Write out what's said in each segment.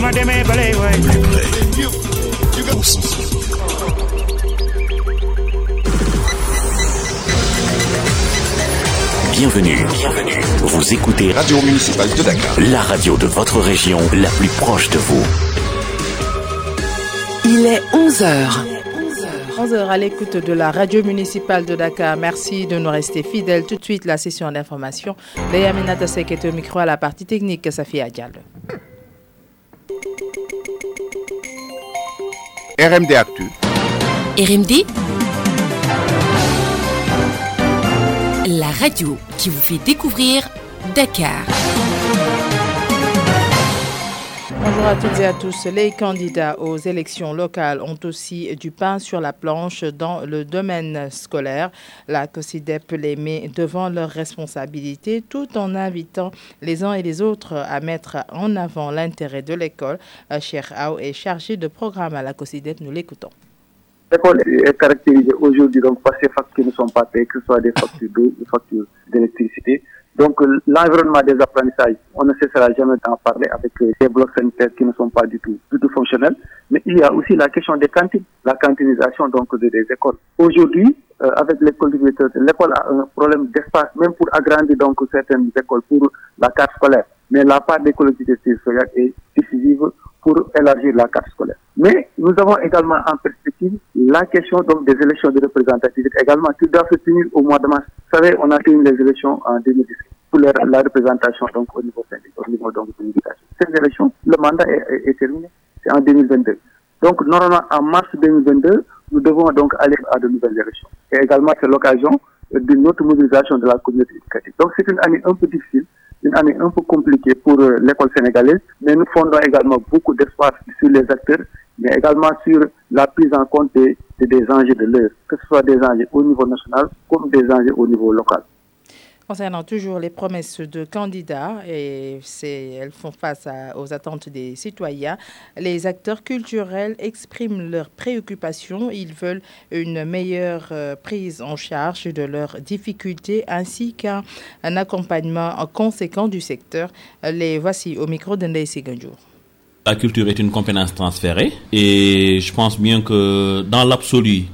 ma demee balay waay Bienvenue, bienvenue. Vous écoutez Radio municipale de Dakar. la radio de votre région, la plus proche de vous. Il est 11h. 11h à l'écoute de la radio municipale de Dakar. Merci de nous rester fidèles. Tout de suite, la session d'information. Léa Minata Sek est au micro à la partie technique. Safi Diallo. RMD Actu. RMD La radio qui vous fait découvrir Dakar. Bonjour à toutes et à tous. Les candidats aux élections locales ont aussi du pain sur la planche dans le domaine scolaire. La COSIDEP les met devant leurs responsabilités tout en invitant les uns et les autres à mettre en avant l'intérêt de l'école. Cher Ao est chargé de programme à la COSIDEP. Nous l'écoutons. L'école est caractérisée aujourd'hui donc par ces factures qui ne sont pas payées, que ce soit des factures d'eau, des factures d'électricité. Donc euh, l'environnement des apprentissages, on ne cessera jamais d'en parler avec euh, des blocs sanitaires qui ne sont pas du tout, du tout fonctionnels. Mais il y a aussi la question des cantines, la cantinisation donc de- des écoles. Aujourd'hui, euh, avec les collectivités, l'école a un problème d'espace, même pour agrandir donc certaines écoles pour la carte scolaire. Mais la part des collectivités territoriales est décisive pour élargir la carte scolaire. Mais nous avons également en perspective la question donc des élections de représentativité également qui doivent se tenir au mois de mars. Vous savez, on a tenu les élections en 2017 pour la, représentation donc au niveau au niveau donc. Ces élections, le mandat est, est- terminé. C'est en 2022. Donc normalement en mars 2022, nous devons donc aller à de nouvelles élections. Et également c'est l'occasion d'une autre mobilisation de la communauté éducative. Donc c'est une année un peu difficile une année un peu compliquée pour euh, l'école sénégalaise, mais nous fondons également beaucoup d'espoir sur les acteurs, mais également sur la prise en compte des, des- des enjeux de l'heure, que ce soit des enjeux au niveau national comme des enjeux au niveau local. Concernant toujours les promesses de candidats, et elles font face aux attentes des citoyens, les acteurs culturels expriment leurs préoccupations. Ils veulent une meilleure euh, prise en charge de leurs difficultés ainsi qu'un un accompagnement conséquent du secteur. Les voici au micro de Siganjour. La culture est une compétence transférée et je pense bien que dans l'absolu,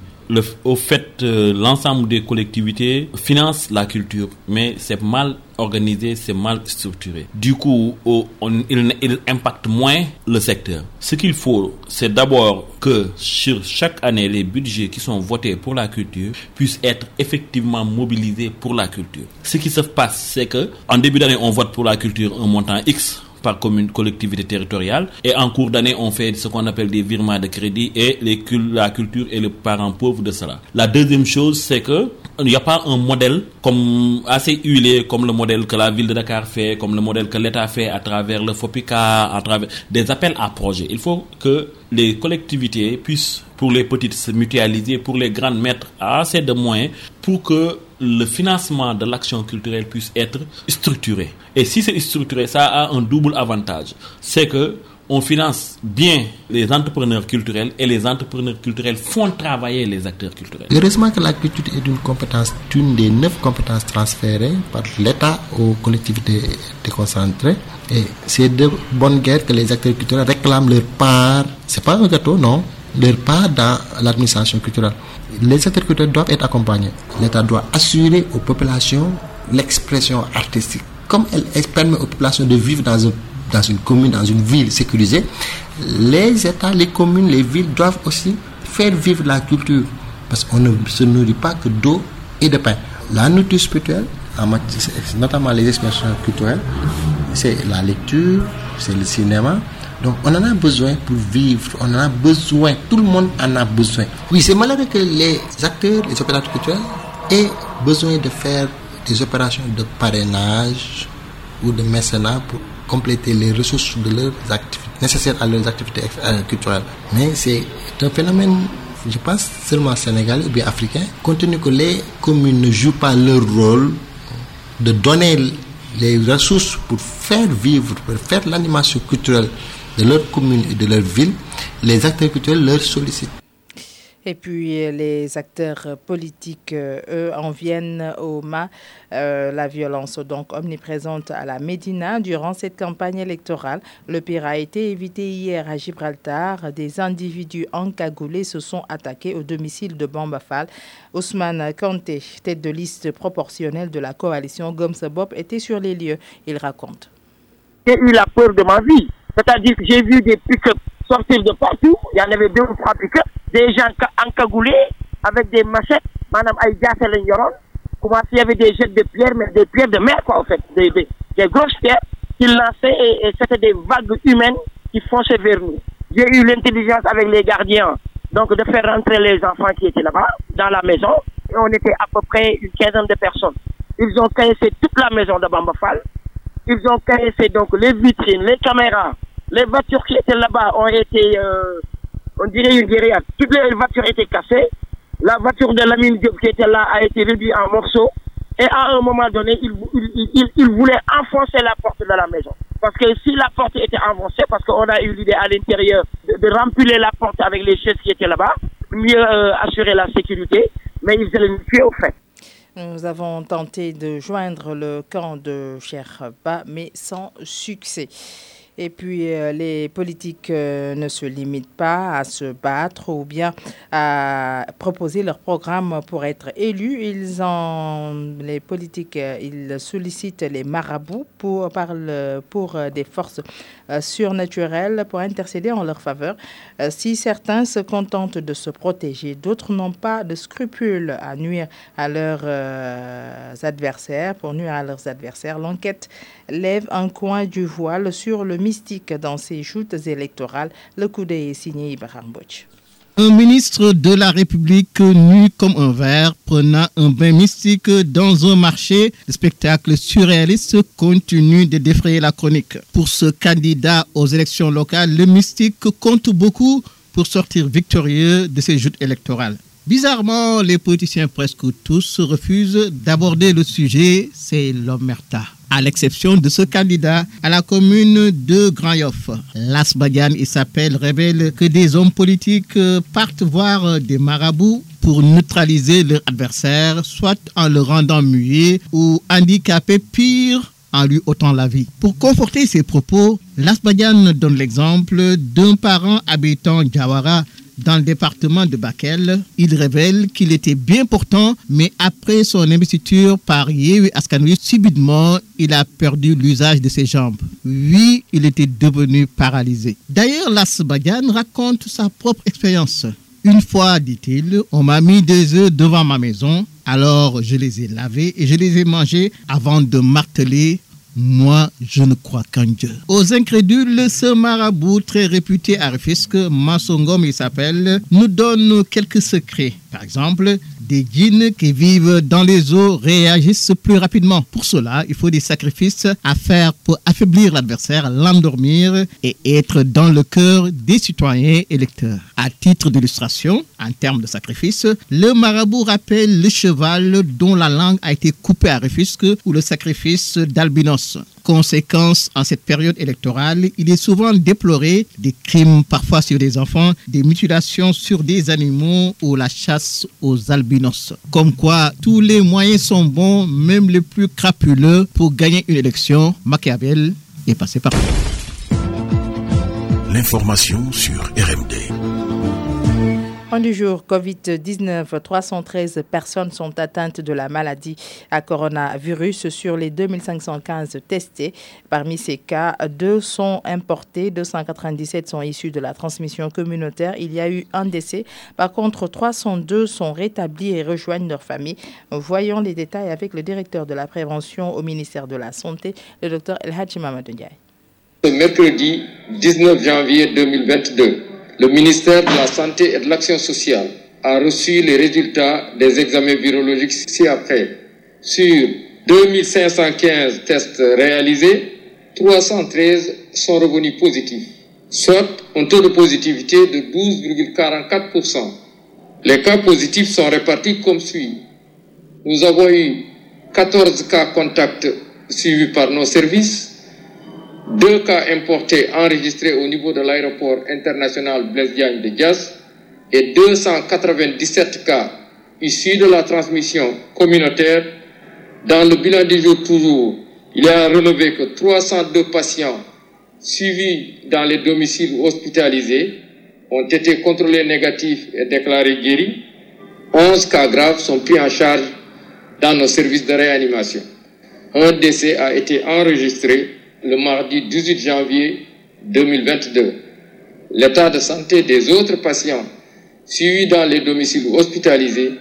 au fait, euh, l'ensemble des collectivités financent la culture, mais c'est mal organisé, c'est mal structuré. Du coup, on- il, il impacte moins le secteur. Ce qu'il faut, c'est d'abord que sur chaque année, les budgets qui sont votés pour la culture puissent être effectivement mobilisés pour la culture. Ce qui se passe, c'est que en début d'année, on vote pour la culture un montant X par commune collectivité territoriale et en cours d'année on fait ce qu'on appelle des virements de crédit et la culture est le parent pauvre de cela. La deuxième chose c'est que il n'y a pas un modèle comme assez huilé comme le modèle que la ville de Dakar fait, comme le modèle que l'État fait à travers le FOPICA, à travers des appels à projets. Il faut que les collectivités puissent pour les petites se mutualiser, pour les grandes mettre assez de moyens pour que le financement de l'action culturelle puisse être structuré. Et si c'est structuré, ça a un double avantage. C'est que on finance bien les entrepreneurs culturels et les entrepreneurs culturels font travailler les acteurs culturels. Heureusement que la culture est une compétence, une des neuf compétences transférées par l'État aux collectivités déconcentrées. Et c'est de bonne guerre que les acteurs culturels réclament leur part. C'est pas un gâteau, non. Leur part dans l'administration culturelle. Les acteurs culturels doivent être accompagnés. L'État doit assurer aux populations l'expression artistique. Comme elle, permet aux populations de vivre dans un dans une commune, dans une ville sécurisée, les États, les communes, les villes doivent aussi faire vivre la culture. Parce qu'on ne se nourrit pas que d'eau et de pain. La nourriture spirituelle, notamment les expressions culturelles, c'est la lecture, c'est le cinéma. Donc on en a besoin pour vivre, on en a besoin, tout le monde en a besoin. Oui, c'est malheureux que les acteurs, les opérateurs culturels aient besoin de faire des opérations de parrainage ou de mécénat pour compléter les ressources de leurs activités, nécessaires à leurs activités euh, culturelles. Mais c'est un phénomène, je pense, seulement sénégalais ou bien africain, compte tenu que les communes ne jouent pas leur rôle de donner les ressources pour faire vivre, pour faire l'animation culturelle de leur commune et de leur ville, les acteurs culturels leur sollicitent. Et puis les acteurs politiques, eux, en viennent au mât. la violence donc omniprésente à la Médina durant cette campagne électorale. Le pire a été évité hier à Gibraltar. Des individus encagoulés se sont attaqués au domicile de Bambafal. Ousmane Kanté, tête de liste proportionnelle de la coalition Gomsa Bob, était sur les lieux. Il raconte. J'ai eu la peur de ma vie. C'est-à-dire que j'ai vu des pick-up sortir de partout. Il y en avait deux ou trois pick-up. Des gens encagoulés avec des machettes. Madame Aïdia Yoron. Comment s'il y avait des jets de pierres, mais des pierres de mer, quoi, en fait. Des, des, grosses pierres qu'ils lançaient et, et c'était des vagues humaines qui fonçaient vers nous. J'ai eu l'intelligence avec les gardiens, donc de faire rentrer les enfants qui étaient là-bas, dans la maison. Et on était à peu près une quinzaine de personnes. Ils ont cassé toute la maison de Bambafal. Ils ont cassé donc les vitrines, les caméras, les voitures qui étaient là-bas ont été, euh, on dirait une guérilla. Toutes les voitures étaient cassées. La voiture de Lamine Diop qui était là a été réduite en morceaux. Et à un moment donné, il, il, voulait enfoncer la porte de la maison. Parce que si la porte était enfoncée, parce qu'on a eu l'idée à l'intérieur de, remplir la porte avec les chaises qui étaient là-bas, mieux euh, assurer la sécurité, mais ils allaient nous tuer au fait. Nous avons tenté de joindre le camp de Sherba, mais sans succès. Et puis, euh, les politiques euh, ne se limitent pas à se battre ou bien à proposer leur programme pour être élus. Ils ont, les politiques, euh, ils sollicitent les marabouts pour, pour des forces surnaturelles pour intercéder en leur faveur. si certains se contentent de se protéger, d'autres n'ont pas de scrupules à nuire à leurs adversaires, pour nuire à leurs adversaires. L'enquête lève un coin du voile sur le mystique dans ces joutes électorales. Le coup est signé Ibrahim Un ministre de la République nu comme un verre prenant un bain mystique dans un marché, le spectacle surréaliste continue de défrayer la chronique. Pour ce candidat aux élections locales, le mystique compte beaucoup pour sortir victorieux de ces joutes électorales. Bizarrement, les politiciens presque tous refusent d'aborder le sujet, c'est l'omerta à l'exception de ce candidat à la commune de Grand Yoff. Il s'appelle, révèle que des hommes politiques partent voir des marabouts pour neutraliser leur adversaire, soit en le rendant muet ou handicapé, pire en lui ôtant la vie. Pour conforter ses propos, Lasbadian donne l'exemple d'un parent habitant Jawara dans le département de Bakel. Il révèle qu'il était bien portant, mais après son investiture par Yewi Askanui, subitement, il a perdu l'usage de ses jambes. Oui, il était devenu paralysé. D'ailleurs, Lasbadian raconte sa propre expérience. Une fois, dit-il, on m'a mis des œufs devant ma maison, alors je les ai lavés et je les ai mangés avant de marteler moi, je ne crois qu'en Dieu. Aux incrédules, ce marabout très réputé à Rufisque, Massongom il s'appelle, nous donne quelques secrets. Par exemple, des djinns qui vivent dans les eaux réagissent plus rapidement. Pour cela, il faut des sacrifices à faire pour affaiblir l'adversaire, l'endormir et être dans le cœur des citoyens électeurs. À titre d'illustration, en termes de sacrifice, le marabout rappelle le cheval dont la langue a été coupée à Rufisque ou le sacrifice d'albinos. Conséquence, en cette période électorale, il est souvent déploré des crimes parfois sur des enfants, des mutilations sur des animaux ou la chasse aux albinos. Comme quoi, tous les moyens sont bons, même les plus crapuleux, pour gagner une élection. Machiavel est passé par L'information sur RMD. En du jour, Covid-19, 313 personnes sont atteintes de la maladie à coronavirus sur les 2515 testés. Parmi ces cas, deux sont importés, 297 sont issus de la transmission communautaire. Il y a eu un décès. Par contre, 302 sont rétablis et rejoignent leur famille. Voyons les détails avec le directeur de la prévention au ministère de la Santé, le docteur El Hadji Mamadou mercredi 19 janvier 2022, le ministère de la Santé et de l'Action sociale a reçu les résultats des examens virologiques ci-après. Sur 2515 tests réalisés, 313 sont revenus positifs, soit un taux de positivité de 12,44%. Les cas positifs sont répartis comme suit. Nous avons eu 14 cas contacts suivis par nos services, deux cas importés enregistrés au niveau de l'aéroport international Blaise Diagne de Dias et 297 cas issus de la transmission communautaire. Dans le bilan du jour toujours, il a relevé que 302 patients suivis dans les domiciles hospitalisés ont été contrôlés négatifs et déclarés guéris. 11 cas graves sont pris en charge dans nos services de réanimation. Un décès a été enregistré le mardi 18 janvier 2022. L'état de santé des autres patients suivis dans les domiciles hospitalisés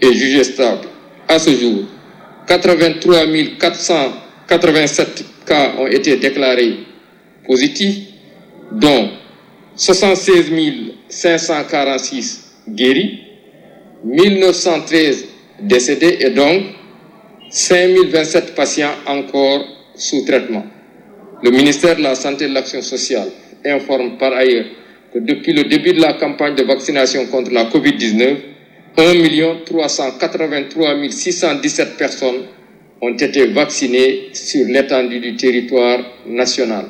est jugé stable. À ce jour, 83 487 cas ont été déclarés positifs, dont 76 546 guéris, 1913 décédés et donc 5027 patients encore sous traitement. Le ministère de la Santé et de l'Action sociale informe par ailleurs que depuis le début de la campagne de vaccination contre la COVID-19, 1 383 617 personnes ont été vaccinées sur l'étendue du territoire national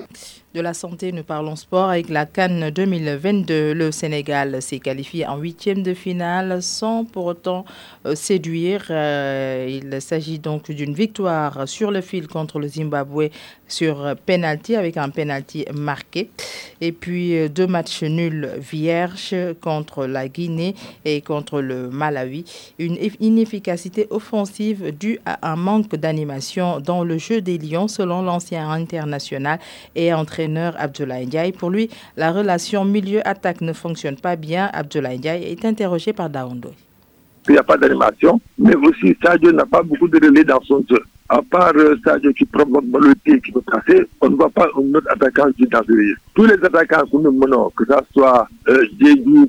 de la santé, nous parlons sport avec la Cannes 2022. Le Sénégal s'est qualifié en huitième de finale sans pour autant euh, séduire. Euh, il s'agit donc d'une victoire sur le fil contre le Zimbabwe sur penalty avec un penalty marqué. Et puis euh, deux matchs nuls vierges contre la Guinée et contre le Malawi. Une inefficacité offensive due à un manque d'animation dans le jeu des Lions selon l'ancien international et entraîneur Ndiaye. Pour lui, la relation milieu-attaque ne fonctionne pas bien. Abdoulaye est interrogé par Daondo. Il n'y a pas d'animation, mais aussi Sadio n'a pas beaucoup de relais dans son jeu à part Sadio qui provoque le pied qui peut passer, on ne voit pas un autre attaquant qui est Tous les attaquants que nous menons, que ce soit euh,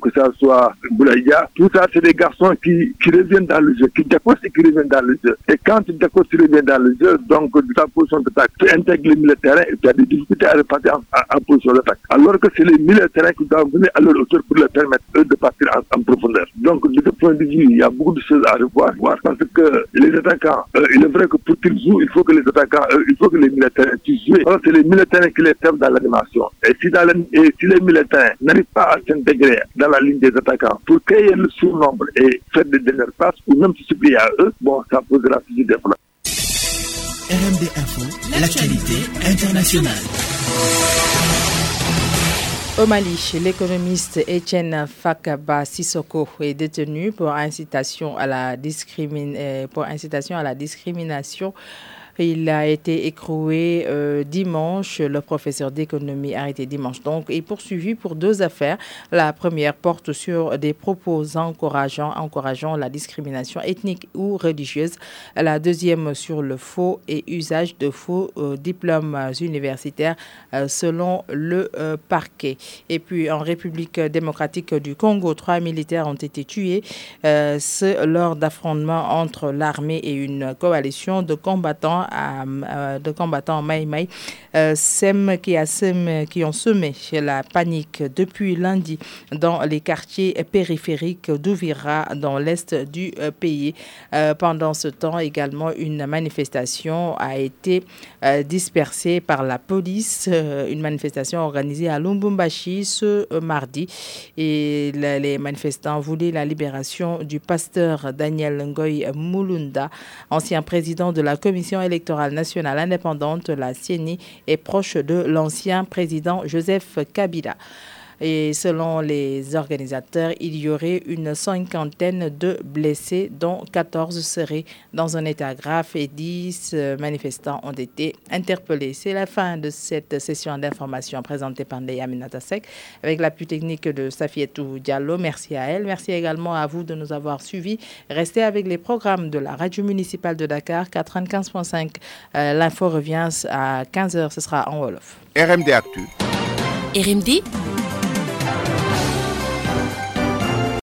que ce soit Boulaïa, tout ça, c'est des garçons qui, qui reviennent dans le jeu, qui déposent et qui reviennent dans le jeu. Et quand ils déposent et reviennent dans le jeu, donc de ta position d'attaque, tu intègres les militaires et tu as des difficultés à repartir en, position d'attaque. Alors que c'est les militaires qui doivent venir à leur hauteur pour leur permettre eux de partir en, profondeur. Donc de ce point de vue, il y a beaucoup de choses à revoir, parce que les attaquants, euh, il est vrai que pour il faut que les attaquants, euh, il faut que les militaires puissent jouer. C'est les militaires qui les servent dans l'animation. Si, si les militaires n'arrivent pas à s'intégrer dans la ligne des attaquants pour créer le surnombre et faire des dernières passes ou même se supplier à eux, bon, ça posera plus de problèmes. RMD Info, l'actualité internationale. Au Mali, l'économiste Etienne Fakaba Sissoko est détenu pour incitation à la, euh, pour incitation à la discrimination il a été écroué euh, dimanche. Le professeur d'économie a arrêté dimanche donc et poursuivi pour deux affaires. La première porte sur des propos encourageant, encourageant la discrimination ethnique ou religieuse. La deuxième sur le faux et usage de faux euh, diplômes universitaires euh, selon le parquet. Et puis en République démocratique du Congo, trois militaires ont été tués lors d'affrontements entre l'armée et une coalition de combattants de combattants Mai Mai, euh, qui, a qui ont semé la panique depuis lundi dans les quartiers périphériques d'Ouvira, dans l'est du euh, pays. Euh, pendant ce temps également, une manifestation a été dispersée par la police, une manifestation organisée à Lumbumbashi ce mardi. Et les manifestants voulaient la libération du pasteur Daniel Ngoy Mulunda, ancien président de la commission électorale nationale indépendante, la CENI, est proche de l'ancien président Joseph Kabila. Et selon les organisateurs, il y aurait une cinquantaine de blessés, dont 14 seraient dans un état grave et 10 manifestants ont été interpellés. C'est la fin de cette session d'information présentée par Ndeya Minatasek avec l'appui technique de Safietou Diallo. Merci à elle. Merci également à vous de nous avoir suivis. Restez avec les programmes de la radio municipale de Dakar 95.5. Euh, l'info revient à 15h. Ce sera en Wolof. RMD Actu. RMD